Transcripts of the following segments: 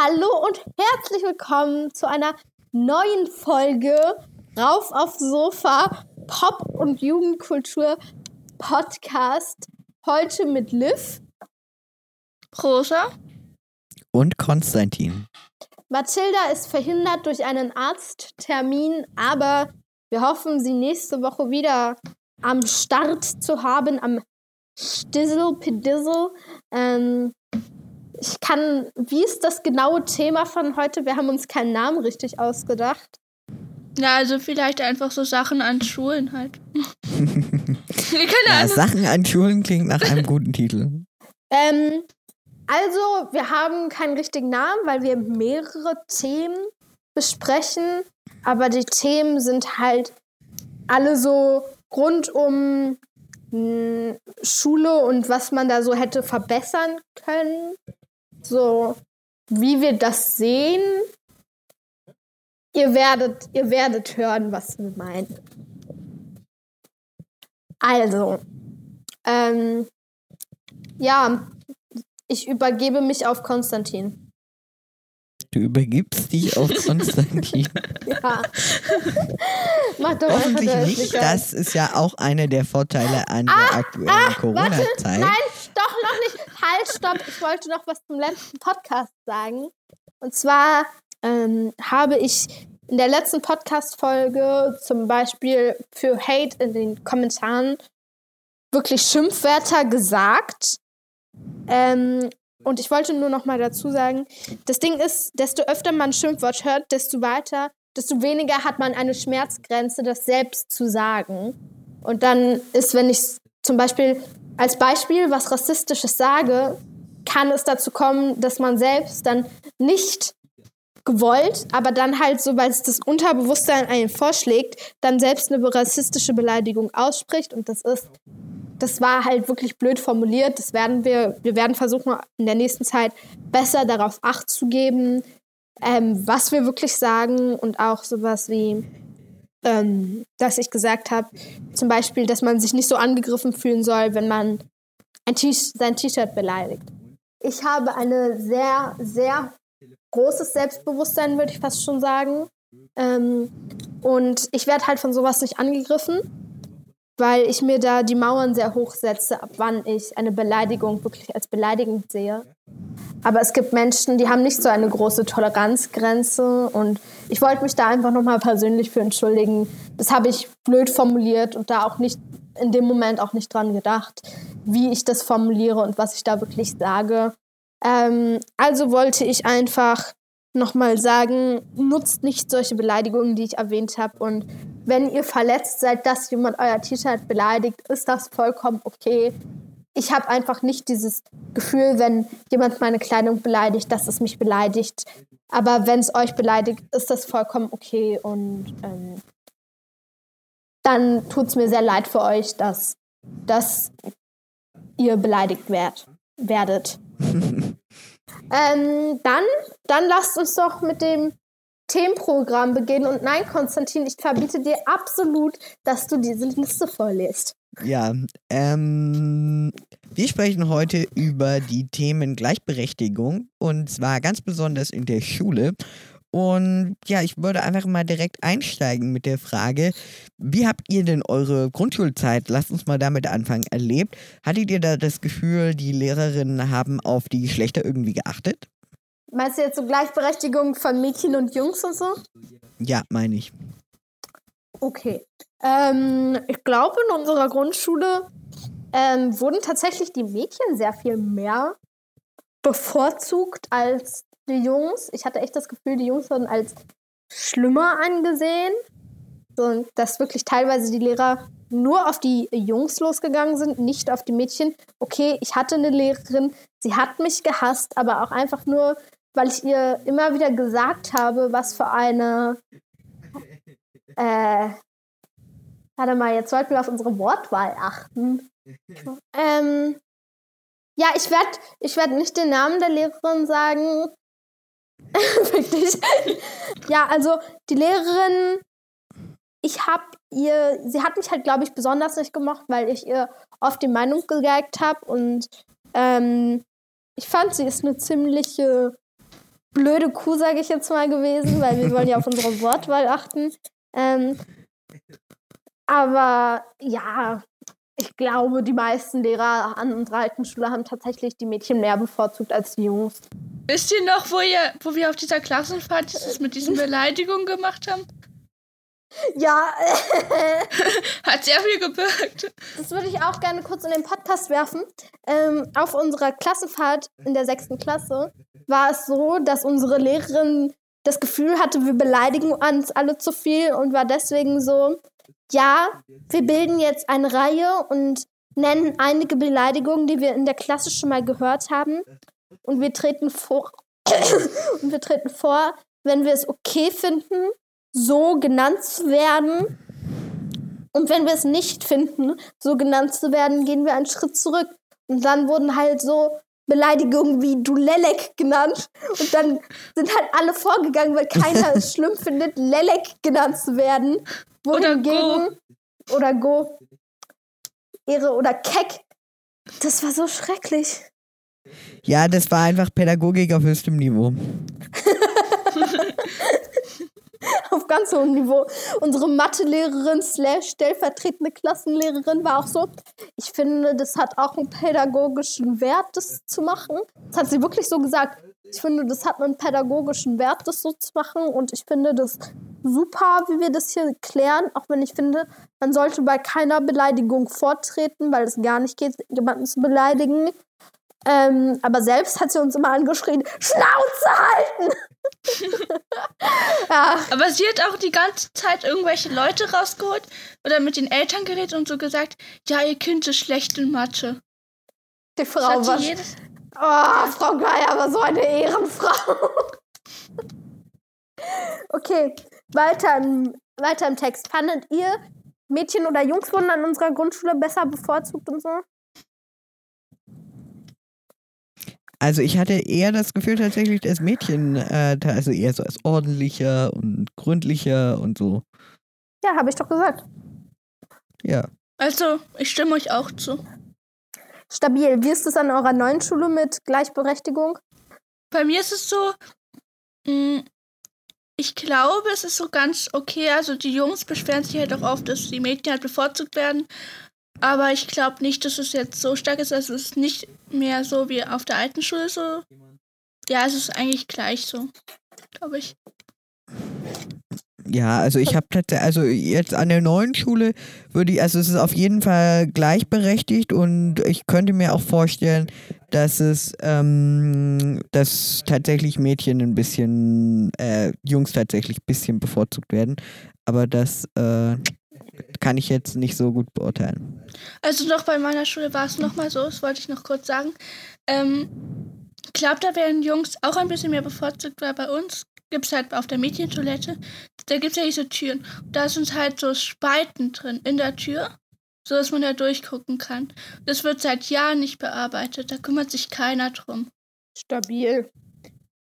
Hallo und herzlich willkommen zu einer neuen Folge Rauf aufs Sofa Pop- und Jugendkultur Podcast. Heute mit Liv, Rosa und Konstantin. Mathilda ist verhindert durch einen Arzttermin, aber wir hoffen, sie nächste Woche wieder am Start zu haben, am Stizzle Pedizzle. Ähm, ich kann, wie ist das genaue Thema von heute? Wir haben uns keinen Namen richtig ausgedacht. Ja, also vielleicht einfach so Sachen an Schulen halt. ja, Sachen an Schulen klingt nach einem guten Titel. Ähm, also, wir haben keinen richtigen Namen, weil wir mehrere Themen besprechen. Aber die Themen sind halt alle so rund um hm, Schule und was man da so hätte verbessern können. So, wie wir das sehen. Ihr werdet, ihr werdet hören, was wir meinen. Also, ähm, ja, ich übergebe mich auf Konstantin. Du übergibst dich auf Konstantin. ja. Mach doch Hoffentlich nicht. Das ist ja auch einer der Vorteile an ah, der aktuellen ah, Corona-Zeit. Nein. Halt, stopp. Ich wollte noch was zum letzten Podcast sagen. Und zwar ähm, habe ich in der letzten Podcast-Folge zum Beispiel für Hate in den Kommentaren wirklich Schimpfwörter gesagt. Ähm, und ich wollte nur noch mal dazu sagen, das Ding ist, desto öfter man Schimpfwort hört, desto weiter, desto weniger hat man eine Schmerzgrenze, das selbst zu sagen. Und dann ist, wenn ich zum Beispiel als Beispiel was Rassistisches sage, kann es dazu kommen, dass man selbst dann nicht gewollt, aber dann halt so, weil es das Unterbewusstsein einen vorschlägt, dann selbst eine rassistische Beleidigung ausspricht und das ist das war halt wirklich blöd formuliert. Das werden wir, wir werden versuchen, in der nächsten Zeit besser darauf Acht zu geben, ähm, was wir wirklich sagen und auch sowas wie, ähm, dass ich gesagt habe, zum Beispiel, dass man sich nicht so angegriffen fühlen soll, wenn man ein sein T-Shirt beleidigt. Ich habe eine sehr, sehr großes Selbstbewusstsein, würde ich fast schon sagen. Ähm, und ich werde halt von sowas nicht angegriffen weil ich mir da die Mauern sehr hoch setze, ab wann ich eine Beleidigung wirklich als beleidigend sehe. Aber es gibt Menschen, die haben nicht so eine große Toleranzgrenze und ich wollte mich da einfach nochmal persönlich für entschuldigen. Das habe ich blöd formuliert und da auch nicht in dem Moment auch nicht dran gedacht, wie ich das formuliere und was ich da wirklich sage. Ähm, also wollte ich einfach nochmal sagen, nutzt nicht solche Beleidigungen, die ich erwähnt habe und wenn ihr verletzt seid, dass jemand euer T-Shirt beleidigt, ist das vollkommen okay. Ich habe einfach nicht dieses Gefühl, wenn jemand meine Kleidung beleidigt, dass es mich beleidigt. Aber wenn es euch beleidigt, ist das vollkommen okay. Und ähm, dann tut es mir sehr leid für euch, dass, dass ihr beleidigt werd, werdet. ähm, dann, dann lasst uns doch mit dem Themenprogramm beginnen. Und nein, Konstantin, ich verbiete dir absolut, dass du diese Liste vorliest. Ja, ähm, wir sprechen heute über die Themen Gleichberechtigung und zwar ganz besonders in der Schule. Und ja, ich würde einfach mal direkt einsteigen mit der Frage, wie habt ihr denn eure Grundschulzeit, lasst uns mal damit anfangen, erlebt? Hattet ihr da das Gefühl, die Lehrerinnen haben auf die Geschlechter irgendwie geachtet? Meinst du jetzt so Gleichberechtigung von Mädchen und Jungs und so? Ja, meine ich. Okay. Ähm, ich glaube, in unserer Grundschule ähm, wurden tatsächlich die Mädchen sehr viel mehr bevorzugt als die Jungs. Ich hatte echt das Gefühl, die Jungs wurden als schlimmer angesehen. So, dass wirklich teilweise die Lehrer nur auf die Jungs losgegangen sind, nicht auf die Mädchen. Okay, ich hatte eine Lehrerin, sie hat mich gehasst, aber auch einfach nur, weil ich ihr immer wieder gesagt habe, was für eine. Äh, warte mal, jetzt sollten wir auf unsere Wortwahl achten. ähm, ja, ich werde ich werd nicht den Namen der Lehrerin sagen. Wirklich. ja, also die Lehrerin, ich habe ihr, sie hat mich halt, glaube ich, besonders nicht gemocht, weil ich ihr oft die Meinung gegeigt habe und ähm, ich fand, sie ist eine ziemliche blöde Kuh, sage ich jetzt mal, gewesen, weil wir wollen ja auf unsere Wortwahl achten. Ähm, aber ja, ich glaube, die meisten Lehrer an unserer alten Schule haben tatsächlich die Mädchen mehr bevorzugt als die Jungs. Wisst ihr noch, wo, ihr, wo wir auf dieser Klassenfahrt dieses mit diesen Beleidigungen gemacht haben? Ja, Hat sehr viel gebirgt. das würde ich auch gerne kurz in den Podcast werfen. Ähm, auf unserer Klassenfahrt in der sechsten Klasse war es so, dass unsere Lehrerin das Gefühl hatte, wir beleidigen uns alle zu viel und war deswegen so, ja, wir bilden jetzt eine Reihe und nennen einige Beleidigungen, die wir in der Klasse schon mal gehört haben. Und wir treten vor, und wir treten vor, wenn wir es okay finden, so genannt zu werden. Und wenn wir es nicht finden, so genannt zu werden, gehen wir einen Schritt zurück. Und dann wurden halt so Beleidigungen wie du Lelek genannt. Und dann sind halt alle vorgegangen, weil keiner es schlimm findet, Lelek genannt zu werden. Oder Wohingegen, oder Go. Ehre oder Keck. Das war so schrecklich. Ja, das war einfach Pädagogik auf höchstem Niveau. Auf ganz hohem Niveau. Unsere Mathelehrerin slash stellvertretende Klassenlehrerin war auch so. Ich finde, das hat auch einen pädagogischen Wert, das zu machen. Das hat sie wirklich so gesagt. Ich finde, das hat einen pädagogischen Wert, das so zu machen. Und ich finde das super, wie wir das hier klären. Auch wenn ich finde, man sollte bei keiner Beleidigung vortreten, weil es gar nicht geht, jemanden zu beleidigen. Ähm, aber selbst hat sie uns immer angeschrien, Schnauze halten! ja, Aber sie hat auch die ganze Zeit irgendwelche Leute rausgeholt oder mit den Eltern geredet und so gesagt, ja, ihr Kind ist schlecht in Mathe. die Frau war. jedes, Oh, Frau Geier war so eine Ehrenfrau. okay, weiter im, weiter im Text. Fandet ihr, Mädchen oder Jungs wurden an unserer Grundschule besser bevorzugt und so? Also ich hatte eher das Gefühl tatsächlich, dass Mädchen, äh, also eher so als ordentlicher und gründlicher und so. Ja, habe ich doch gesagt. Ja. also, ich stimme euch auch zu. Stabil. Wie ist es an eurer neuen Schule mit Gleichberechtigung? Bei mir ist es so, mh, ich glaube, es ist so ganz okay. Also die Jungs beschweren sich halt auch oft, dass die Mädchen halt bevorzugt werden. Aber ich glaube nicht, dass es jetzt so stark ist. Also es ist nicht mehr so wie auf der alten Schule so. Ja, es ist eigentlich gleich so, glaube ich. Ja, also ich habe tatsächlich, also jetzt an der neuen Schule würde ich, also es ist auf jeden Fall gleichberechtigt und ich könnte mir auch vorstellen, dass es, ähm, dass tatsächlich Mädchen ein bisschen, äh, Jungs tatsächlich ein bisschen bevorzugt werden. Aber das äh, kann ich jetzt nicht so gut beurteilen. Also noch bei meiner Schule war es nochmal so, das wollte ich noch kurz sagen. Ähm, glaube, da werden Jungs auch ein bisschen mehr bevorzugt, weil bei uns gibt es halt auf der Mädchentoilette, da gibt es ja diese Türen. Da sind halt so Spalten drin in der Tür, so dass man da durchgucken kann. Das wird seit Jahren nicht bearbeitet, da kümmert sich keiner drum. Stabil.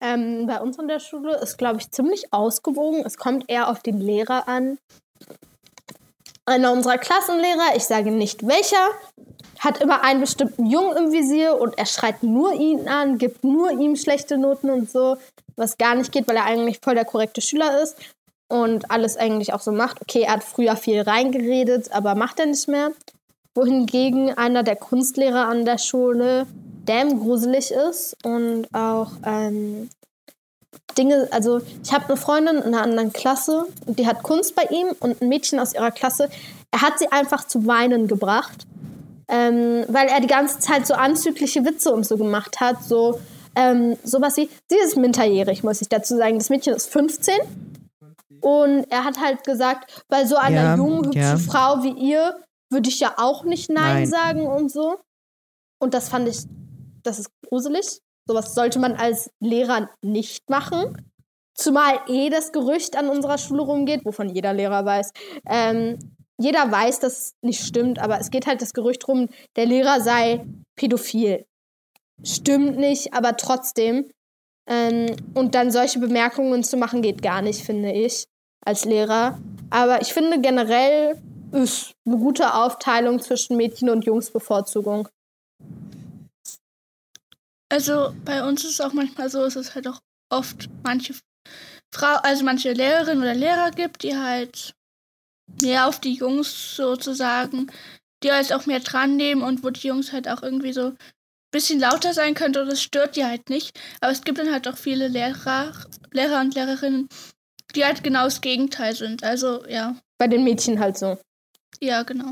Ähm, bei uns an der Schule ist, glaube ich, ziemlich ausgewogen. Es kommt eher auf den Lehrer an. Einer unserer Klassenlehrer, ich sage nicht welcher, hat immer einen bestimmten Jungen im Visier und er schreit nur ihn an, gibt nur ihm schlechte Noten und so, was gar nicht geht, weil er eigentlich voll der korrekte Schüler ist und alles eigentlich auch so macht. Okay, er hat früher viel reingeredet, aber macht er nicht mehr. Wohingegen einer der Kunstlehrer an der Schule damn gruselig ist und auch ähm, Dinge, also ich habe eine Freundin in einer anderen Klasse und die hat Kunst bei ihm und ein Mädchen aus ihrer Klasse, er hat sie einfach zu weinen gebracht, ähm, weil er die ganze Zeit so anzügliche Witze und so gemacht hat, so ähm, sowas wie, sie ist minderjährig, muss ich dazu sagen, das Mädchen ist 15 und er hat halt gesagt, bei so einer Ja, jungen, hübschen ja. Frau wie ihr würde ich ja auch nicht Nein, Nein. sagen und so. Und das fand ich, das ist gruselig. Sowas sollte man als Lehrer nicht machen. Zumal eh das Gerücht an unserer Schule rumgeht, wovon jeder Lehrer weiß. Ähm, jeder weiß, dass es nicht stimmt, aber es geht halt das Gerücht rum, der Lehrer sei pädophil. Stimmt nicht, aber trotzdem. Ähm, und dann solche Bemerkungen zu machen, geht gar nicht, finde ich, als Lehrer. Aber ich finde generell ist eine gute Aufteilung zwischen Mädchen- und Jungsbevorzugung. Also bei uns ist es auch manchmal so, es ist halt auch oft manche Frau, also manche Lehrerinnen oder Lehrer gibt, die halt mehr auf die Jungs sozusagen, die halt auch mehr dran nehmen und wo die Jungs halt auch irgendwie so ein bisschen lauter sein könnte und das stört die halt nicht. Aber es gibt dann halt auch viele Lehrer, Lehrer und Lehrerinnen, die halt genau das Gegenteil sind. Also ja. Bei den Mädchen halt so. Ja, genau.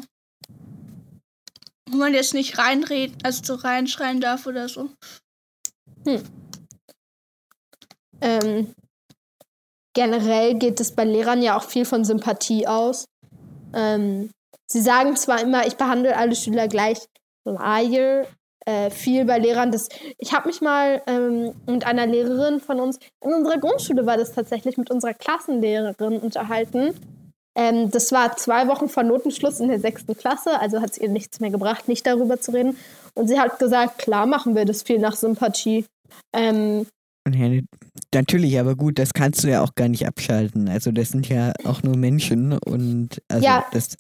Wo man jetzt nicht reinreden, also so reinschreien darf oder so. Hm. Ähm, generell geht es bei Lehrern ja auch viel von Sympathie aus. Ähm, sie sagen zwar immer, ich behandle alle Schüler gleich, Liar, äh, viel bei Lehrern. Das, ich habe mich mal ähm, mit einer Lehrerin von uns, in unserer Grundschule war das tatsächlich, mit unserer Klassenlehrerin unterhalten. Ähm, das war zwei Wochen vor Notenschluss in der sechsten Klasse, also hat es ihr nichts mehr gebracht, nicht darüber zu reden. Und sie hat gesagt, klar machen wir das viel nach Sympathie. Ähm, ja, natürlich, aber gut, das kannst du ja auch gar nicht abschalten. Also das sind ja auch nur Menschen und also ja, das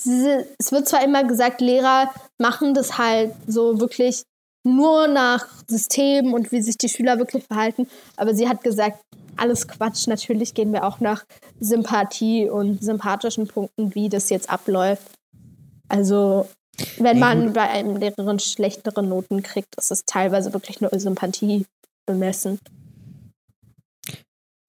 es wird zwar immer gesagt, Lehrer machen das halt so wirklich nur nach System und wie sich die Schüler wirklich verhalten, aber sie hat gesagt, alles Quatsch. Natürlich gehen wir auch nach Sympathie und sympathischen Punkten, wie das jetzt abläuft. Also wenn man bei einem Lehrerin schlechtere Noten kriegt, ist es teilweise wirklich nur Sympathie bemessen.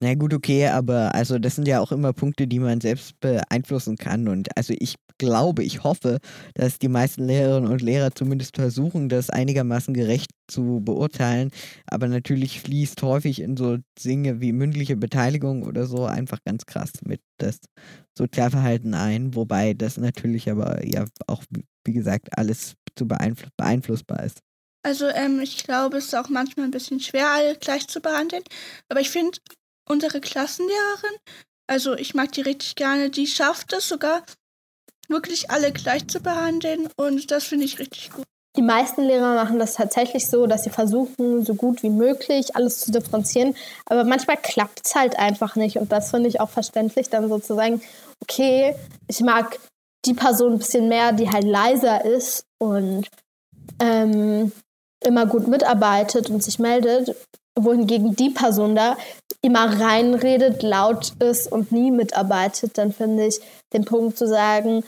Na gut, okay, aber also das sind ja auch immer Punkte, die man selbst beeinflussen kann. Und also ich glaube, ich hoffe, dass die meisten Lehrerinnen und Lehrer zumindest versuchen, das einigermaßen gerecht zu beurteilen. Aber natürlich fließt häufig in so Dinge wie mündliche Beteiligung oder so einfach ganz krass mit das Sozialverhalten ein. Wobei das natürlich aber ja auch, wie gesagt, alles zu beeinfluss beeinflussbar ist. Also ähm, ich glaube, es ist auch manchmal ein bisschen schwer, alle gleich zu behandeln. Aber ich finde, unsere Klassenlehrerin, also ich mag die richtig gerne, die schafft es sogar, wirklich alle gleich zu behandeln und das finde ich richtig gut. Die meisten Lehrer machen das tatsächlich so, dass sie versuchen, so gut wie möglich alles zu differenzieren. Aber manchmal klappt es halt einfach nicht. Und das finde ich auch verständlich, dann sozusagen, okay, ich mag die Person ein bisschen mehr, die halt leiser ist und ähm, immer gut mitarbeitet und sich meldet wohingegen die Person da immer reinredet, laut ist und nie mitarbeitet, dann finde ich den Punkt zu sagen,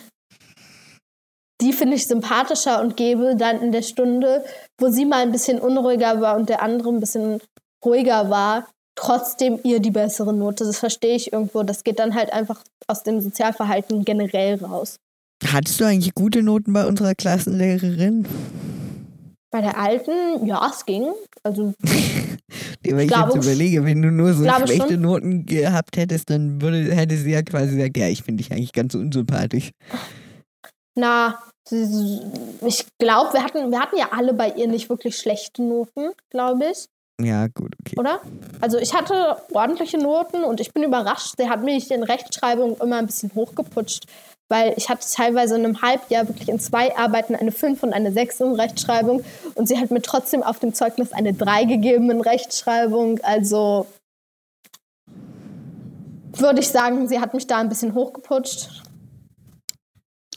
die finde ich sympathischer und gebe dann in der Stunde, wo sie mal ein bisschen unruhiger war und der andere ein bisschen ruhiger war, trotzdem ihr die bessere Note. Das verstehe ich irgendwo. Das geht dann halt einfach aus dem Sozialverhalten generell raus. Hattest du eigentlich gute Noten bei unserer Klassenlehrerin? Bei der alten, ja, es ging. Also, wenn ich, ich jetzt überlege, wenn du nur so schlechte schon. Noten gehabt hättest, dann würde, hätte sie ja quasi gesagt, ja, ich finde dich eigentlich ganz unsympathisch. Na, ich glaube, wir hatten, wir hatten ja alle bei ihr nicht wirklich schlechte Noten, glaube ich. Ja, gut, okay. Oder? Also ich hatte ordentliche Noten und ich bin überrascht. Sie hat mich in Rechtschreibung immer ein bisschen hochgeputscht weil ich hatte teilweise in einem Halbjahr wirklich in zwei Arbeiten eine 5 und eine 6 in Rechtschreibung und sie hat mir trotzdem auf dem Zeugnis eine 3 gegeben in Rechtschreibung. Also würde ich sagen, sie hat mich da ein bisschen hochgeputscht.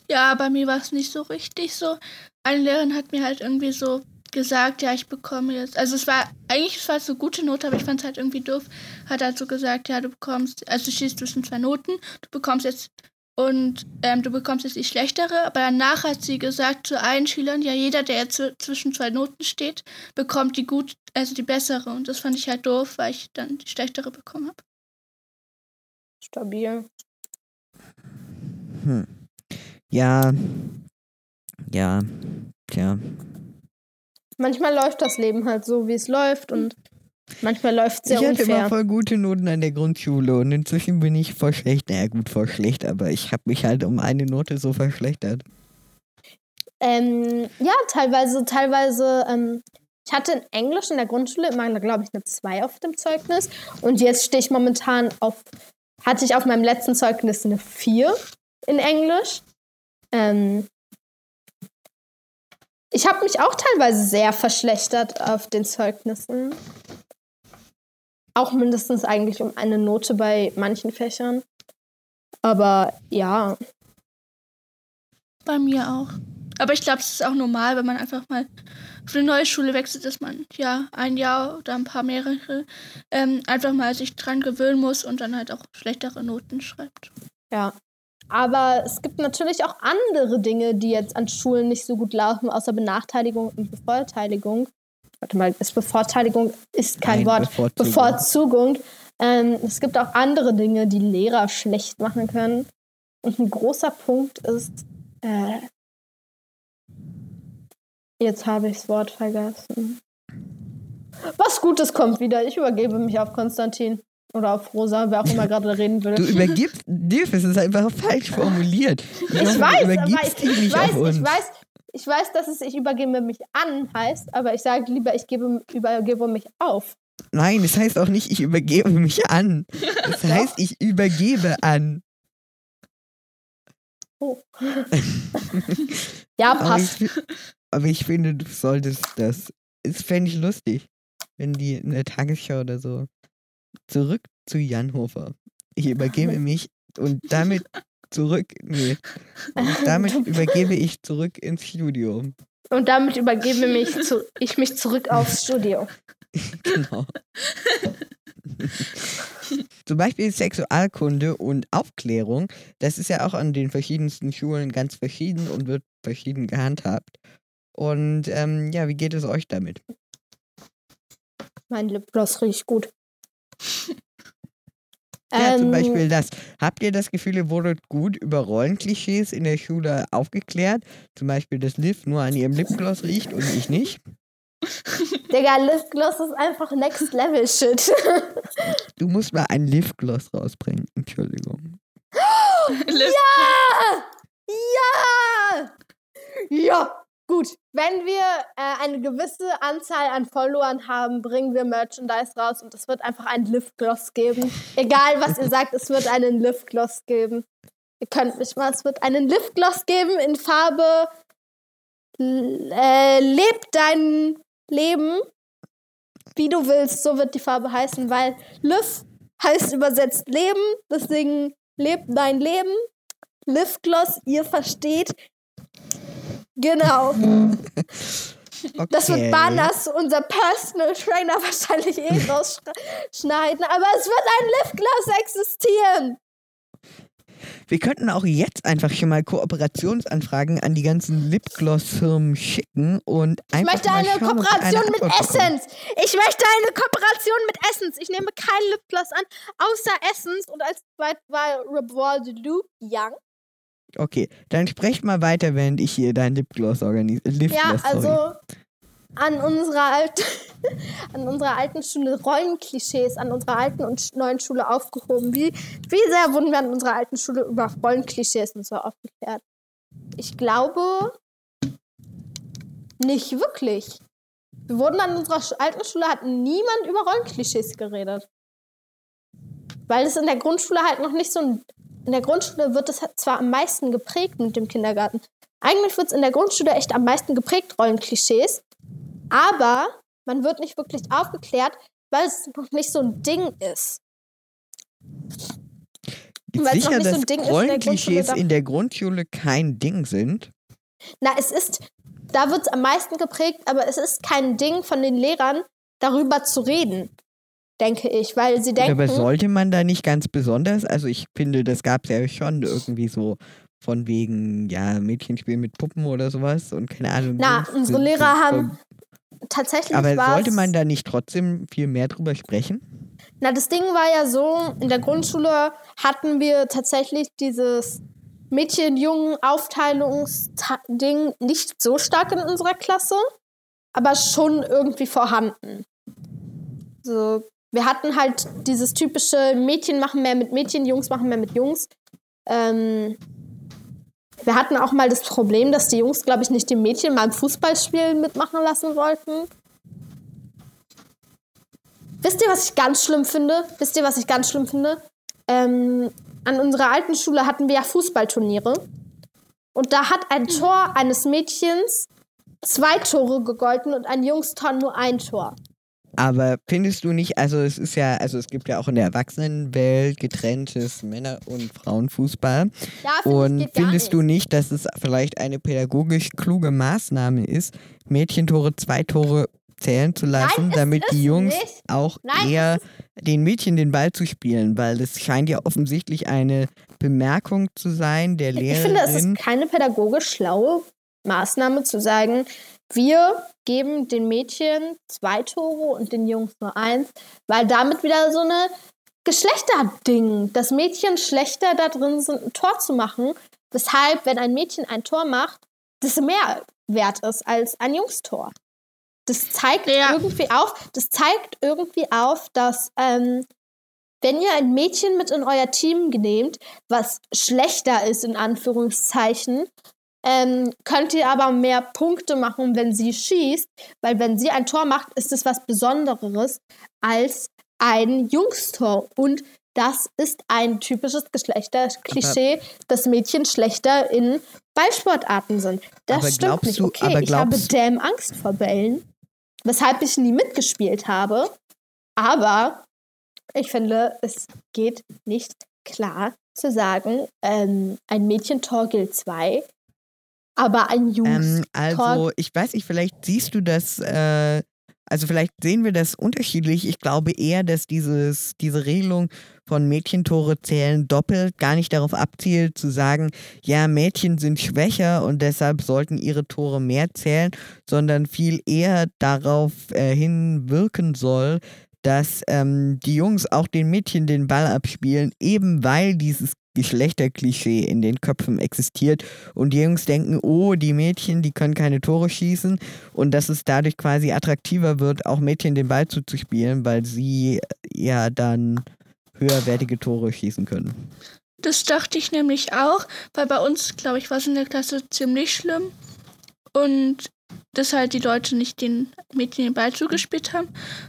Ja, bei mir war es nicht so richtig so. Eine Lehrerin hat mir halt irgendwie so gesagt, ja, ich bekomme jetzt, also es war, eigentlich war es so gute Note, aber ich fand es halt irgendwie doof, hat halt so gesagt, ja, du bekommst, also du stehst zwischen zwei Noten, du bekommst jetzt und ähm, du bekommst jetzt die schlechtere, aber danach hat sie gesagt zu allen Schülern, ja, jeder, der jetzt zwischen zwei Noten steht, bekommt die gut, also die bessere. Und das fand ich halt doof, weil ich dann die schlechtere bekommen habe. Stabil. Hm. Ja. Ja. Tja. Manchmal läuft das Leben halt so, wie es läuft und Manchmal läuft es sehr ich unfair. Ich hatte immer voll gute Noten an der Grundschule und inzwischen bin ich voll schlecht. Naja, gut, voll schlecht, aber ich habe mich halt um eine Note so verschlechtert. Ähm, ja, teilweise, teilweise. Ähm, ich hatte in Englisch in der Grundschule immer, glaube ich, eine 2 auf dem Zeugnis. Und jetzt stehe ich momentan auf, hatte ich auf meinem letzten Zeugnis eine 4 in Englisch. Ähm, ich habe mich auch teilweise sehr verschlechtert auf den Zeugnissen auch mindestens eigentlich um eine Note bei manchen Fächern. Aber ja. Bei mir auch. Aber ich glaube, es ist auch normal, wenn man einfach mal auf eine neue Schule wechselt, dass man ja ein Jahr oder ein paar mehrere ähm, einfach mal sich dran gewöhnen muss und dann halt auch schlechtere Noten schreibt. Ja. Aber es gibt natürlich auch andere Dinge, die jetzt an Schulen nicht so gut laufen, außer Benachteiligung und Bevorteiligung. Warte mal, ist Bevorteiligung ist kein Nein, Wort. Bevorzugung. Bevorzugung. Ähm, es gibt auch andere Dinge, die Lehrer schlecht machen können. Und ein großer Punkt ist, äh, jetzt habe ich das Wort vergessen. Was Gutes kommt wieder. Ich übergebe mich auf Konstantin. Oder auf Rosa, wer auch immer gerade reden will. Du übergibst, Dirk, es ist einfach falsch formuliert. Ich weiß, aber ich, ich, weiß, ich weiß, ich weiß, dass es ich übergebe mich an heißt, aber ich sage lieber, ich gebe, übergebe mich auf. Nein, es heißt auch nicht, ich übergebe mich an. Es heißt, ich übergebe an. Oh. ja, Aber ich, passt. aber ich finde, du solltest das. Es fände ich lustig, wenn die in der Tagesschau oder so. Zurück zu Jan Hofer. Ich übergebe mich und damit zurück. Nee. Und damit übergebe ich zurück ins Studio. Und damit übergebe mich zu, ich mich zurück aufs Studio. Genau. Zum Beispiel Sexualkunde und Aufklärung, das ist ja auch an den verschiedensten Schulen ganz verschieden und wird verschieden gehandhabt. Und ähm, ja, wie geht es euch damit? Mein Lipgloss riecht gut. Ja, zum Ähm, Beispiel das. Habt ihr das Gefühl, ihr wurdet gut über Rollenklischees in der Schule aufgeklärt? Zum Beispiel, dass Liv nur an ihrem Lipgloss riecht und ich nicht? Digga, Lipgloss ist einfach Next Level Shit. Du musst mal ein Lipgloss rausbringen. Entschuldigung. Liv- Ja! Ja! Gut, wenn wir äh, eine gewisse Anzahl an Followern haben, bringen wir Merchandise raus und es wird einfach ein Lipgloss geben. Egal, was ihr sagt, es wird einen Lipgloss geben. Ihr könnt mich mal, es wird einen Lipgloss geben in Farbe äh, Leb dein Leben, wie du willst, so wird die Farbe heißen, weil Liv heißt übersetzt Leben, deswegen leb dein Leben. Lipgloss, ihr versteht. Genau. Okay. Das wird Banas, unser Personal Trainer, wahrscheinlich eh rausschneiden. Aber es wird ein Lipgloss existieren. Wir könnten auch jetzt einfach schon mal Kooperationsanfragen an die ganzen Lipgloss-Firmen schicken und Ich einfach möchte mal eine schauen, Kooperation eine mit. Essence. Ich möchte eine Kooperation mit Essence. Ich nehme kein Lipgloss an, außer Essence. Und als Zweitwahl Revoil de Loup Young. Okay, dann sprecht mal weiter, während ich hier dein Lipgloss organisiere. Ja, also an unserer, alten, an unserer alten Schule Rollenklischees, an unserer alten und neuen Schule aufgehoben. Wie, wie sehr wurden wir an unserer alten Schule über Rollenklischees und so aufgeklärt? Ich glaube, nicht wirklich. Wir wurden an unserer alten Schule, hat niemand über Rollenklischees geredet. Weil es in der Grundschule halt noch nicht so ein. In der Grundschule wird es halt zwar am meisten geprägt mit dem Kindergarten. Eigentlich wird es in der Grundschule echt am meisten geprägt, Rollenklischees. Aber man wird nicht wirklich aufgeklärt, weil es noch nicht so ein Ding ist. Weil sicher, nicht so dass ein Ding ist in der Rollenklischees Grundschule, in der Grundschule kein Ding sind? Na, es ist, da wird es am meisten geprägt, aber es ist kein Ding von den Lehrern, darüber zu reden, denke ich, weil sie denken. Aber sollte man da nicht ganz besonders? Also ich finde, das gab es ja schon irgendwie so von wegen, ja, Mädchenspiel mit Puppen oder sowas und keine Ahnung. Na, unsere so- Lehrer so- haben tatsächlich Aber sollte man da nicht trotzdem viel mehr drüber sprechen? Na, das Ding war ja so, in der Grundschule hatten wir tatsächlich dieses Mädchen-Jungen-Aufteilungsding nicht so stark in unserer Klasse, aber schon irgendwie vorhanden. So, wir hatten halt dieses typische Mädchen machen mehr mit Mädchen, Jungs machen mehr mit Jungs. Ähm, wir hatten auch mal das Problem, dass die Jungs, glaube ich, nicht die Mädchen mal im Fußballspielen mitmachen lassen wollten. Wisst ihr, was ich ganz schlimm finde? Wisst ihr, was ich ganz schlimm finde? Ähm, an unserer alten Schule hatten wir ja Fußballturniere. Und da hat ein Tor eines Mädchens zwei Tore gegolten und ein Jungstor nur ein Tor. Aber findest du nicht, also es ist ja, also es gibt ja auch in der Erwachsenenwelt getrenntes Männer- und Frauenfußball. Ja, ich, Und findest du nicht. dass es vielleicht eine pädagogisch kluge Maßnahme ist, Mädchentore zwei Tore zählen zu lassen, ist damit die Jungs nicht. auch Nein, eher den Mädchen den Ball zu spielen? Weil das scheint ja offensichtlich eine Bemerkung zu sein der Ich Lehrerin. finde, es ist keine pädagogisch schlaue Maßnahme zu sagen, wir geben den Mädchen zwei Tore und den Jungs nur eins, weil damit wieder so eine Geschlechterding, dass Mädchen schlechter da drin sind, ein Tor zu machen, weshalb, wenn ein Mädchen ein Tor macht, das mehr wert ist als ein Jungstor. Das zeigt Ja. irgendwie auf, das zeigt irgendwie auf, dass ähm, wenn ihr ein Mädchen mit in euer Team nehmt, was schlechter ist, in Anführungszeichen, ähm, könnt ihr aber mehr Punkte machen, wenn sie schießt, weil wenn sie ein Tor macht, ist es was Besonderes als ein Jungstor. Und das ist ein typisches Geschlechterklischee, dass Mädchen schlechter in Ballsportarten sind. Das Aber stimmt nicht. du- Okay, aber ich habe damn Angst vor Bällen, weshalb ich nie mitgespielt habe. Aber ich finde, es geht nicht klar zu sagen, ähm, ein Mädchentor gilt zwei, aber ein Jungs. Ähm, also, ich weiß nicht, vielleicht siehst du das, äh, also vielleicht sehen wir das unterschiedlich. Ich glaube eher, dass dieses, diese Regelung von Mädchentore zählen doppelt gar nicht darauf abzielt, zu sagen, ja, Mädchen sind schwächer und deshalb sollten ihre Tore mehr zählen, sondern viel eher darauf äh, hinwirken soll, dass ähm, die Jungs auch den Mädchen den Ball abspielen, eben weil dieses Geschlechterklischee in den Köpfen existiert und die Jungs denken, oh, die Mädchen, die können keine Tore schießen und dass es dadurch quasi attraktiver wird, auch Mädchen den Ball zuzuspielen, weil sie ja dann höherwertige Tore schießen können. Das dachte ich nämlich auch, weil bei uns, glaube ich, war es in der Klasse ziemlich schlimm. Und dass halt die Leute nicht den Mädchen den Ball zugespielt haben.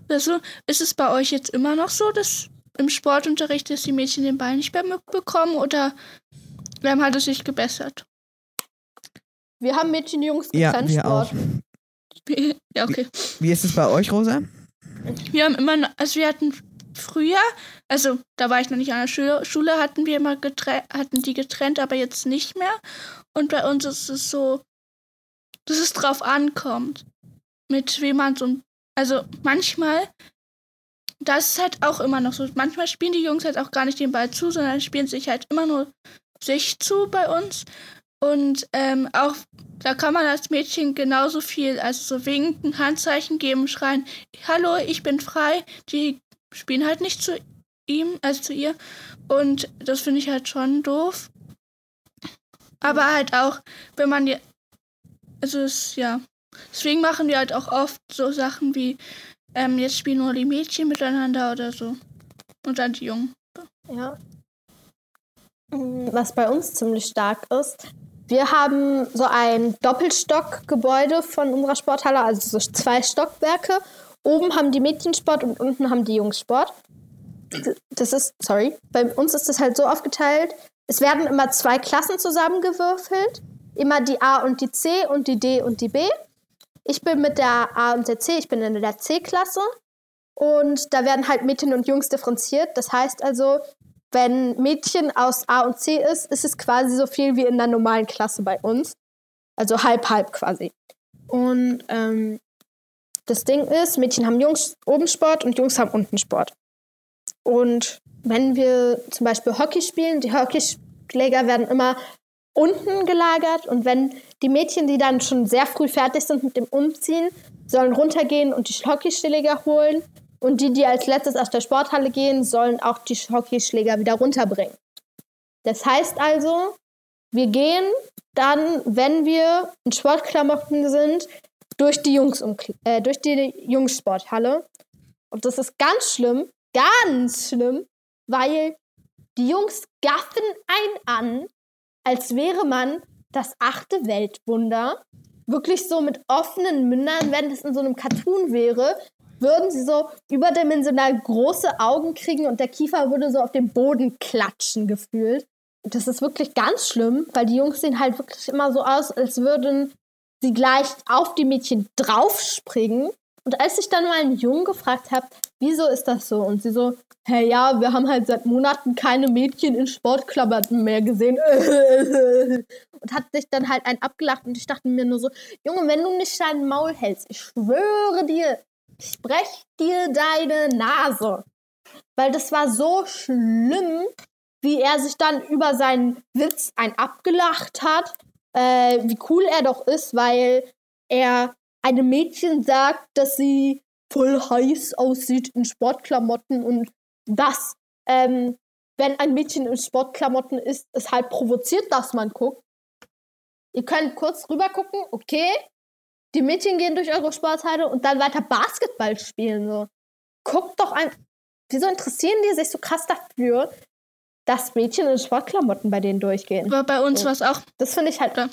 Oder so. Ist es bei euch jetzt immer noch so, dass im Sportunterricht, dass die Mädchen den Ball nicht mehr mitbekommen oder ähm, hat es sich gebessert? wir haben Mädchen, Jungs, Ja, getrennt wir auch. Sport. ja, okay. Wie ist es bei euch, Rosa? Wir haben immer, noch, also wir hatten früher, also da war ich noch nicht an der Schule, Schule hatten wir immer getrennt, hatten die getrennt, aber jetzt nicht mehr. Und bei uns ist es so, dass es drauf ankommt, mit wem man so, also manchmal, das ist halt auch immer noch so, manchmal spielen die Jungs halt auch gar nicht den Ball zu, sondern spielen sich halt immer nur sich zu bei uns. Und ähm, auch da kann man als Mädchen genauso viel, also so winken, Handzeichen geben, schreien, hallo, ich bin frei. Die spielen halt nicht zu ihm, also zu ihr. Und das finde ich halt schon doof. Aber halt auch, wenn man ja, also es, ja. Deswegen machen wir halt auch oft so Sachen wie, ähm, jetzt spielen nur die Mädchen miteinander oder so. Und dann die Jungen. Ja. Was bei uns ziemlich stark ist, wir haben so ein Doppelstockgebäude von unserer Sporthalle, also so zwei Stockwerke. Oben haben die Mädchen Sport und unten haben die Jungs Sport. Das ist, sorry, bei uns ist das halt so aufgeteilt. Es werden immer zwei Klassen zusammengewürfelt. Immer die A und die C und die D und die B. Ich bin mit der A und der C, ich bin in der C-Klasse. Und da werden halt Mädchen und Jungs differenziert. Das heißt also, wenn Mädchen aus A und C ist, ist es quasi so viel wie in der normalen Klasse bei uns. Also halb, halb quasi. Und ähm, das Ding ist, Mädchen haben Jungs oben Sport und Jungs haben unten Sport. Und wenn wir zum Beispiel Hockey spielen, die Hockeyschläger werden immer unten gelagert und wenn die Mädchen, die dann schon sehr früh fertig sind mit dem Umziehen, sollen runtergehen und die Hockeyschläger holen und die, die als letztes aus der Sporthalle gehen, sollen auch die Hockeyschläger wieder runterbringen. Das heißt also, wir gehen dann, wenn wir in Sportklamotten sind, durch die Jungs äh, durch die Jungs-Sporthalle. Und das ist ganz schlimm, ganz schlimm, weil die Jungs gaffen ein an, als wäre man das achte Weltwunder. Wirklich so mit offenen Mündern, wenn das in so einem Cartoon wäre, würden sie so überdimensional große Augen kriegen und der Kiefer würde so auf den Boden klatschen gefühlt. Das ist wirklich ganz schlimm, weil die Jungs sehen halt wirklich immer so aus, als würden sie gleich auf die Mädchen draufspringen. Und als ich dann mal einen Jungen gefragt habe, wieso ist das so? Und sie so, hey ja, wir haben halt seit Monaten keine Mädchen in Sportklamotten mehr gesehen. Und hat sich dann halt einen abgelacht und ich dachte mir nur so, Junge, wenn du nicht dein Maul hältst, ich schwöre dir, ich brech dir deine Nase. Weil das war so schlimm, wie er sich dann über seinen Witz ein abgelacht hat, äh, wie cool er doch ist, weil er einem Mädchen sagt, dass sie voll heiß aussieht in Sportklamotten und das, ähm, wenn ein Mädchen in Sportklamotten ist, es halt provoziert, dass man guckt. Ihr könnt kurz rüber gucken, okay, die Mädchen gehen durch eure Sporthalle und dann weiter Basketball spielen. So. Guckt doch ein. Wieso interessieren die sich so krass dafür, dass Mädchen in Sportklamotten bei denen durchgehen? Aber bei uns So. war es auch. Das finde ich halt Ja.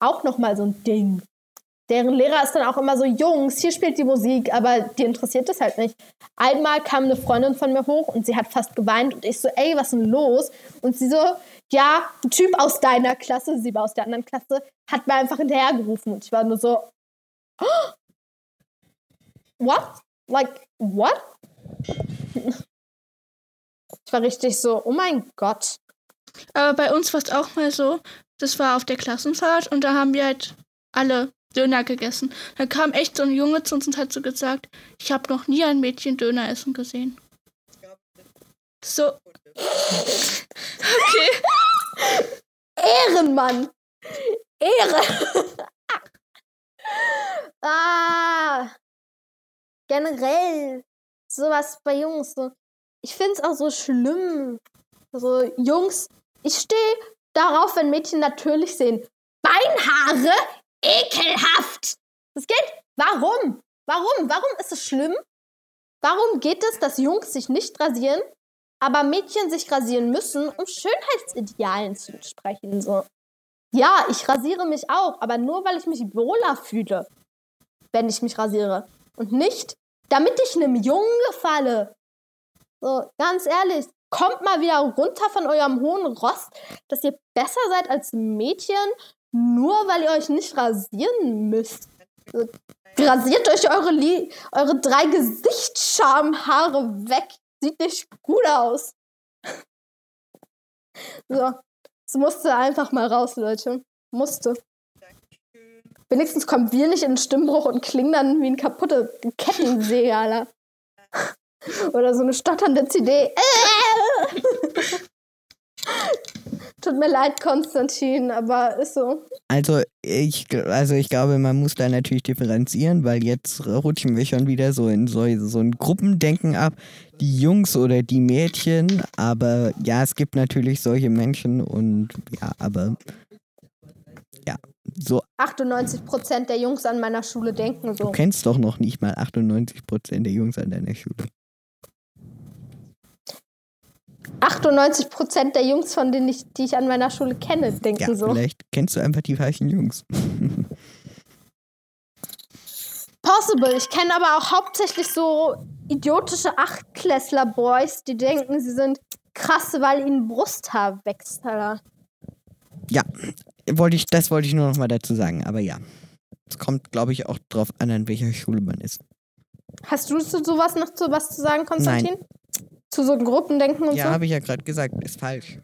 auch nochmal so ein Ding. Deren Lehrer ist dann auch immer so, Jungs, hier spielt die Musik, aber die interessiert das halt nicht. Einmal kam eine Freundin von mir hoch und sie hat fast geweint und ich so, ey, was ist denn los? Und sie so, ja, ein Typ aus deiner Klasse, sie war aus der anderen Klasse, hat mir einfach hinterhergerufen und ich war nur so, "Oh, what? Like, what? Ich war richtig so, oh mein Gott. Aber bei uns war es auch mal so, das war auf der Klassenfahrt und da haben wir halt alle Döner gegessen. Da kam echt so ein Junge zu uns und hat so gesagt, ich habe noch nie ein Mädchen Döner essen gesehen. So. Okay. Ehrenmann. Ehre. ah. Generell. Sowas bei Jungs. So. Ich finde es auch so schlimm. So, Jungs, ich stehe darauf, wenn Mädchen natürlich sehen. Beinhaare? Ekelhaft. Das geht. Warum? Warum? Warum ist es schlimm? Warum geht es, dass Jungs sich nicht rasieren, aber Mädchen sich rasieren müssen, um Schönheitsidealen zu entsprechen? So. Ja, ich rasiere mich auch, aber nur weil ich mich wohler fühle, wenn ich mich rasiere. Und nicht, damit ich einem Jungen gefalle. So, ganz ehrlich, kommt mal wieder runter von eurem hohen Rost, dass ihr besser seid als Mädchen, nur weil ihr euch nicht rasieren müsst. Rasiert euch eure, Li eure drei Gesichtsschamhaare weg. Sieht nicht gut aus. So, es musste einfach mal raus, Leute. Musste. Wenigstens kommen wir nicht in den Stimmbruch und klingen dann wie ein kaputte Kettensäge, Alter. Oder so eine stotternde CD. Tut mir leid, Konstantin, aber ist so. Also ich, also ich glaube, man muss da natürlich differenzieren, weil jetzt rutschen wir schon wieder so in so, so ein Gruppendenken ab, die Jungs oder die Mädchen, aber ja, es gibt natürlich solche Menschen und ja, aber ja, so, 98% der Jungs an meiner Schule denken du so. kennst doch noch nicht mal 98% der Jungs an deiner Schule. 98% der Jungs, von denen ich, die ich an meiner Schule kenne, denken Ja, so. vielleicht kennst du einfach die falschen Jungs. Possible. Ich kenne aber auch hauptsächlich so idiotische Achtklässler-Boys, die denken, sie sind krass, weil ihnen Brusthaar wächst, Alter. Ja, wollte ich, das wollte ich nur noch mal dazu sagen, aber ja. Es kommt, glaube ich, auch drauf an, an welcher Schule man ist. Hast du zu sowas noch zu was zu sagen, Konstantin? Zu so Gruppendenken und Ja, so? habe ich ja gerade gesagt, ist falsch.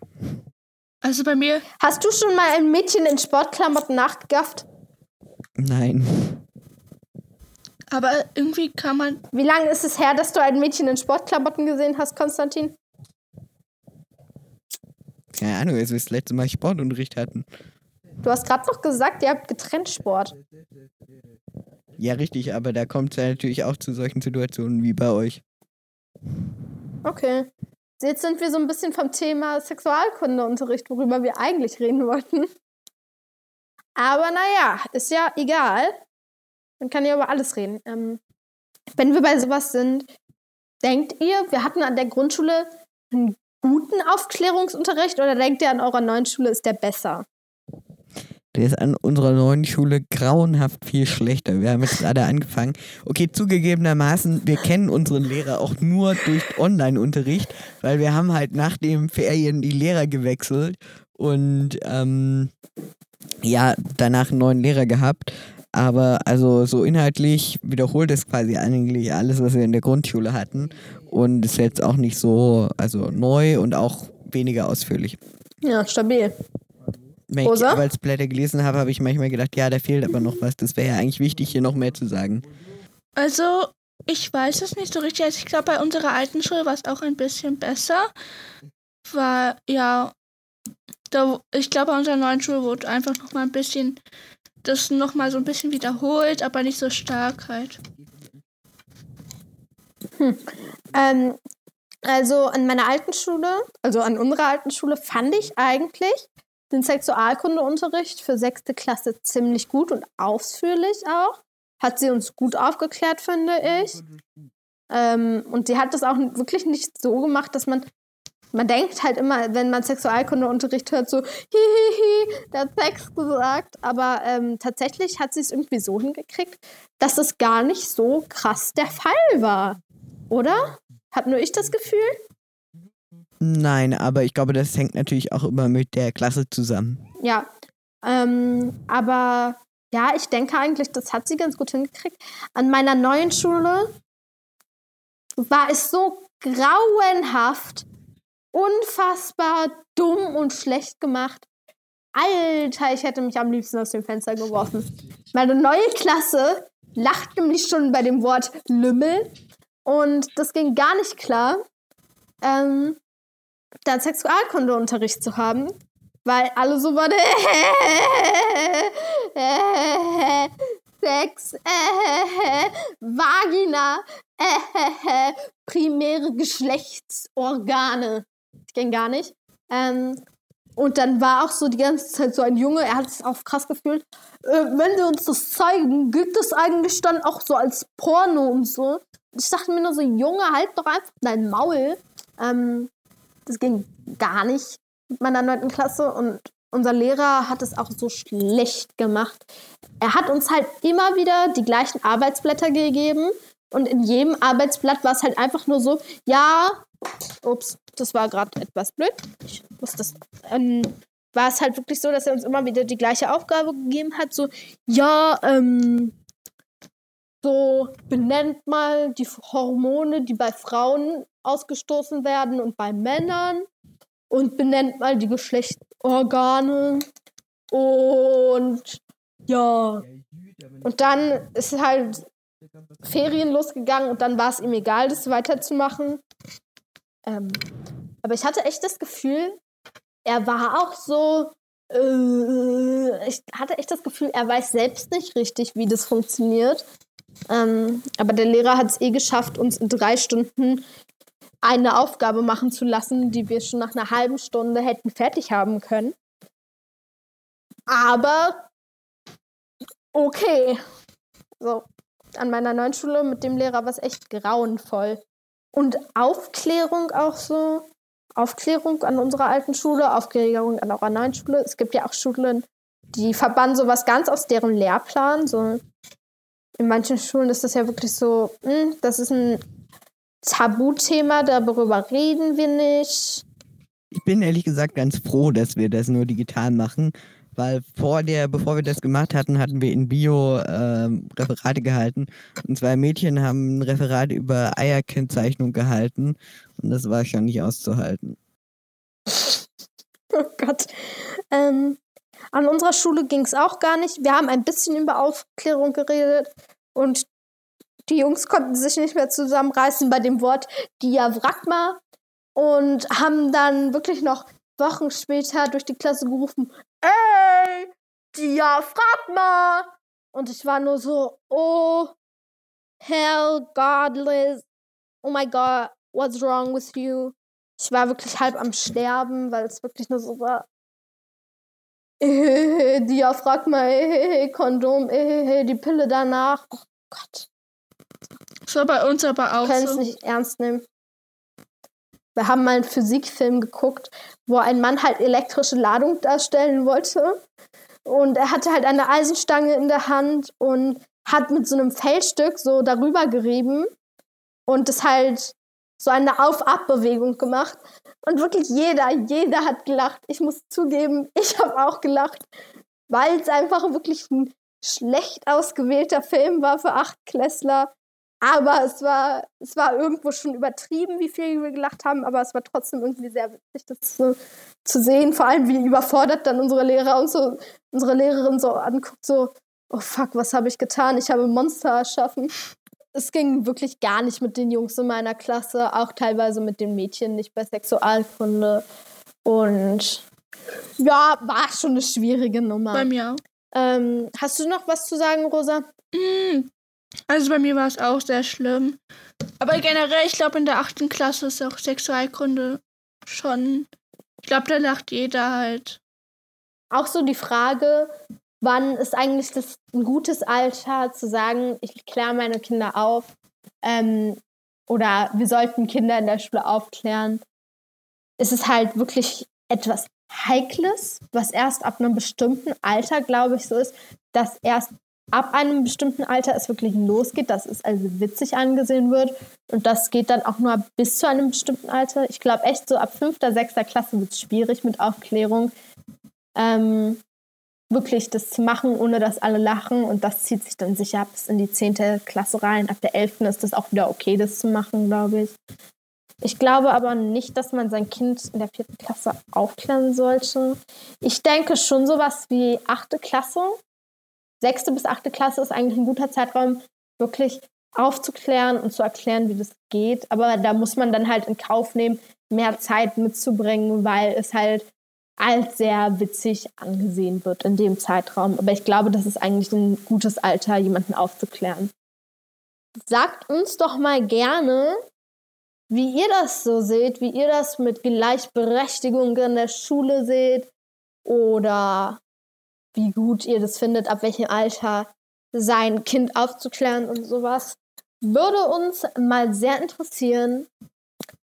Also bei mir, Hast du schon mal ein Mädchen in Sportklamotten nachgegafft? Nein. aber irgendwie kann man, Wie lange ist es her, dass du ein Mädchen in Sportklamotten gesehen hast, Konstantin? Keine Ahnung, als wir das letzte Mal Sportunterricht hatten. Du hast gerade noch gesagt, ihr habt getrennt Sport. Ja, richtig, aber da kommt es ja natürlich auch zu solchen Situationen wie bei euch. Okay. Jetzt sind wir so ein bisschen vom Thema Sexualkundeunterricht, worüber wir eigentlich reden wollten. Aber naja, ist ja egal. Man kann ja über alles reden. Ähm, wenn wir bei sowas sind, denkt ihr, wir hatten an der Grundschule einen guten Aufklärungsunterricht oder denkt ihr, an eurer neuen Schule ist der besser? Der ist an unserer neuen Schule grauenhaft viel schlechter. Wir haben jetzt gerade angefangen. Okay, zugegebenermaßen, wir kennen unseren Lehrer auch nur durch Online-Unterricht, weil wir haben halt nach den Ferien die Lehrer gewechselt und ähm, ja, danach einen neuen Lehrer gehabt. Aber also so inhaltlich wiederholt es quasi eigentlich alles, was wir in der Grundschule hatten. Und ist jetzt auch nicht so also neu und auch weniger ausführlich. Ja, stabil. Wenn ich die Rosa? Arbeitsblätter gelesen habe, habe ich manchmal gedacht, ja, da fehlt aber noch was. Das wäre ja eigentlich wichtig, hier noch mehr zu sagen. Also, ich weiß es nicht so richtig. Also, ich glaube, bei unserer alten Schule war es auch ein bisschen besser. War, ja, da, ich glaube, bei unserer neuen Schule wurde einfach noch mal ein bisschen, das noch mal so ein bisschen wiederholt, aber nicht so stark halt. Ähm, also an meiner alten Schule, also an unserer alten Schule, fand ich eigentlich den Sexualkundeunterricht für sechste Klasse ziemlich gut und ausführlich auch. Hat sie uns gut aufgeklärt, finde ich. Ähm, und die hat das auch wirklich nicht so gemacht, dass man. Man denkt halt immer, wenn man Sexualkundeunterricht hört, so, hihihi, der hat Sex gesagt. Aber ähm, tatsächlich hat sie es irgendwie so hingekriegt, dass es gar nicht so krass der Fall war. Oder? Hab nur ich das Gefühl? Nein, aber ich glaube, das hängt natürlich auch immer mit der Klasse zusammen. Ja. Ähm, aber ja, ich denke eigentlich, das hat sie ganz gut hingekriegt. An meiner neuen Schule war es so grauenhaft, unfassbar dumm und schlecht gemacht. Alter, ich hätte mich am liebsten aus dem Fenster geworfen. Meine neue Klasse lacht nämlich schon bei dem Wort Lümmel. Und das ging gar nicht klar, ähm, da Sexualkundeunterricht zu haben, weil alle so waren, Sex, Vagina, primäre Geschlechtsorgane. Das ging gar nicht. Ähm, und dann war auch so die ganze Zeit so ein Junge, er hat sich auch krass gefühlt. Äh, wenn wir uns das zeigen, gilt das eigentlich dann auch so als Porno und so. Ich dachte mir nur so, Junge, halt doch einfach dein Maul. Ähm, das ging gar nicht mit meiner neunten Klasse und unser Lehrer hat es auch so schlecht gemacht. Er hat uns halt immer wieder die gleichen Arbeitsblätter gegeben und in jedem Arbeitsblatt war es halt einfach nur so, ja, ups, das war gerade etwas blöd. Ich muss das, ähm, war es halt wirklich so, dass er uns immer wieder die gleiche Aufgabe gegeben hat, so, ja, ähm, so benennt mal die Hormone, die bei Frauen ausgestoßen werden und bei Männern und benennt mal die Geschlechtsorgane und ja. Und dann ist halt Ferien losgegangen und dann war es ihm egal, das weiterzumachen. Ähm, aber ich hatte echt das Gefühl, er war auch so. Äh, ich hatte echt das Gefühl, er weiß selbst nicht richtig, wie das funktioniert. Ähm, aber der Lehrer hat es eh geschafft, uns in drei Stunden eine Aufgabe machen zu lassen, die wir schon nach einer halben Stunde hätten fertig haben können. Aber okay. So, an meiner neuen Schule mit dem Lehrer war es echt grauenvoll. Und Aufklärung auch so. Aufklärung an unserer alten Schule, Aufklärung an eurer neuen Schule. Es gibt ja auch Schulen, die verbannen sowas ganz aus deren Lehrplan. So in manchen Schulen ist das ja wirklich so, hm, das ist ein Tabuthema, darüber reden wir nicht. Ich bin ehrlich gesagt ganz froh, dass wir das nur digital machen, weil vor der, bevor wir das gemacht hatten, hatten wir in Bio ähm, Referate gehalten und zwei Mädchen haben ein Referat über Eierkennzeichnung gehalten und das war schon nicht auszuhalten. Oh Gott. Ähm, an unserer Schule ging es auch gar nicht. Wir haben ein bisschen über Aufklärung geredet und die Jungs konnten sich nicht mehr zusammenreißen bei dem Wort Diaphragma und haben dann wirklich noch Wochen später durch die Klasse gerufen, ey, Diaphragma! Und ich war nur so, oh, hell, godless, oh my god, what's wrong with you? Ich war wirklich halb am Sterben, weil es wirklich nur so war. Diaphragma, Kondom, die Pille danach. Oh Gott, Das war bei uns aber auch können es so. nicht ernst nehmen. Wir haben mal einen Physikfilm geguckt, wo ein Mann halt elektrische Ladung darstellen wollte. Und er hatte halt eine Eisenstange in der Hand und hat mit so einem Feldstück so darüber gerieben und das halt so eine Auf-Ab-Bewegung gemacht. Und wirklich jeder, jeder hat gelacht. Ich muss zugeben, ich habe auch gelacht, weil es einfach wirklich ein schlecht ausgewählter Film war für Achtklässler. Aber es war, es war irgendwo schon übertrieben, wie viel wir gelacht haben, aber es war trotzdem irgendwie sehr witzig, das zu, zu sehen. Vor allem, wie überfordert dann unsere Lehrer und so, unsere Lehrerin so anguckt, so, oh fuck, was habe ich getan? Ich habe Monster erschaffen. Es ging wirklich gar nicht mit den Jungs in meiner Klasse, auch teilweise mit den Mädchen nicht bei Sexualkunde. Und ja, war schon eine schwierige Nummer. Bei mir auch. Ähm, hast du noch was zu sagen, Rosa? Mm, Also bei mir war es auch sehr schlimm. Aber generell, ich glaube, in der achten Klasse ist auch Sexualkunde schon. Ich glaube, da lacht jeder halt. Auch so die Frage, wann ist eigentlich das ein gutes Alter zu sagen, ich kläre meine Kinder auf ähm, oder wir sollten Kinder in der Schule aufklären. Es ist halt wirklich etwas Heikles, was erst ab einem bestimmten Alter, glaube ich, so ist, dass erst ab einem bestimmten Alter es wirklich losgeht, dass es also witzig angesehen wird. Und das geht dann auch nur bis zu einem bestimmten Alter. Ich glaube echt, so ab fünfter, sechster Klasse wird es schwierig mit Aufklärung. Ähm, wirklich das zu machen, ohne dass alle lachen. Und das zieht sich dann sicher bis in die zehnte Klasse rein. Ab der elften ist das auch wieder okay, das zu machen, glaube ich. Ich glaube aber nicht, dass man sein Kind in der vierten Klasse aufklären sollte. Ich denke schon sowas wie achte Klasse. Sechste bis achte Klasse ist eigentlich ein guter Zeitraum, wirklich aufzuklären und zu erklären, wie das geht. Aber da muss man dann halt in Kauf nehmen, mehr Zeit mitzubringen, weil es halt als sehr witzig angesehen wird in dem Zeitraum. Aber ich glaube, das ist eigentlich ein gutes Alter, jemanden aufzuklären. Sagt uns doch mal gerne, wie ihr das so seht, wie ihr das mit Gleichberechtigung in der Schule seht oder wie gut ihr das findet, ab welchem Alter sein Kind aufzuklären und sowas. Würde uns mal sehr interessieren.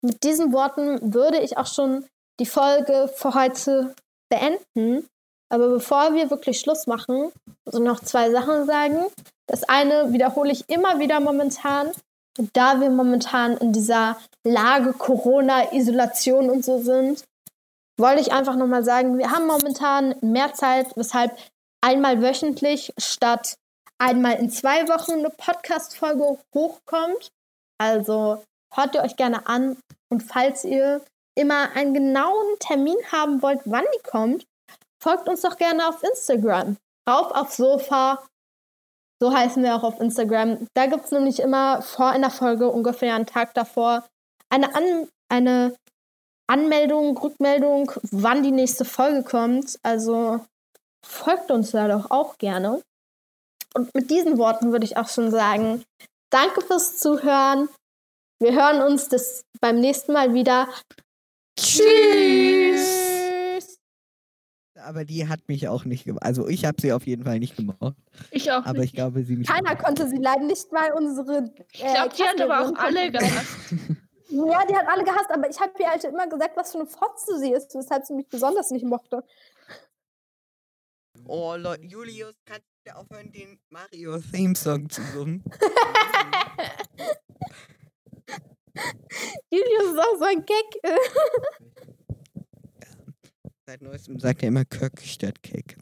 Mit diesen Worten würde ich auch schon die Folge für heute beenden. Aber bevor wir wirklich Schluss machen, so noch zwei Sachen sagen. Das eine wiederhole ich immer wieder momentan. Da wir momentan in dieser Lage Corona, Isolation und so sind, wollte ich einfach nochmal sagen, wir haben momentan mehr Zeit, weshalb einmal wöchentlich statt einmal in zwei Wochen eine Podcast-Folge hochkommt. Also hört ihr euch gerne an und falls ihr immer einen genauen Termin haben wollt, wann die kommt, folgt uns doch gerne auf Instagram. Rauf aufs Sofa. So heißen wir auch auf Instagram. Da gibt es nämlich immer vor einer Folge, ungefähr einen Tag davor, eine, An eine Anmeldung, Rückmeldung, wann die nächste Folge kommt. Also folgt uns da doch auch gerne. Und mit diesen Worten würde ich auch schon sagen, danke fürs Zuhören. Wir hören uns das beim nächsten Mal wieder. Tschüss. Aber die hat mich auch nicht gemacht. Also ich habe sie auf jeden Fall nicht gemacht. Ich auch Aber nicht. ich glaube, sie mich Keiner auch. konnte sie leiden, nicht mal unsere. Äh, Ich glaube, die hat aber auch alle gehabt. Ja, die hat alle gehasst, aber ich habe ihr halt immer gesagt, was für eine Fotze sie ist, weshalb sie mich besonders nicht mochte. Oh Leute, Julius, kannst du aufhören, den Mario-Theme-Song zu singen? Julius ist auch so ein Gag. Seit neuestem sagt er immer Köck statt Keck.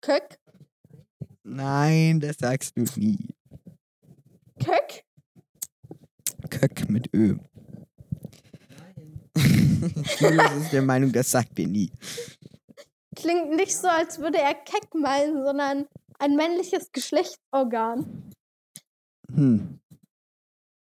Köck? Nein, das sagst du nie. Köck? Köck mit Ö. Julius ist der Meinung, das sagt er nie. Klingt nicht so, als würde er Keck meinen, sondern ein männliches Geschlechtsorgan. Hm.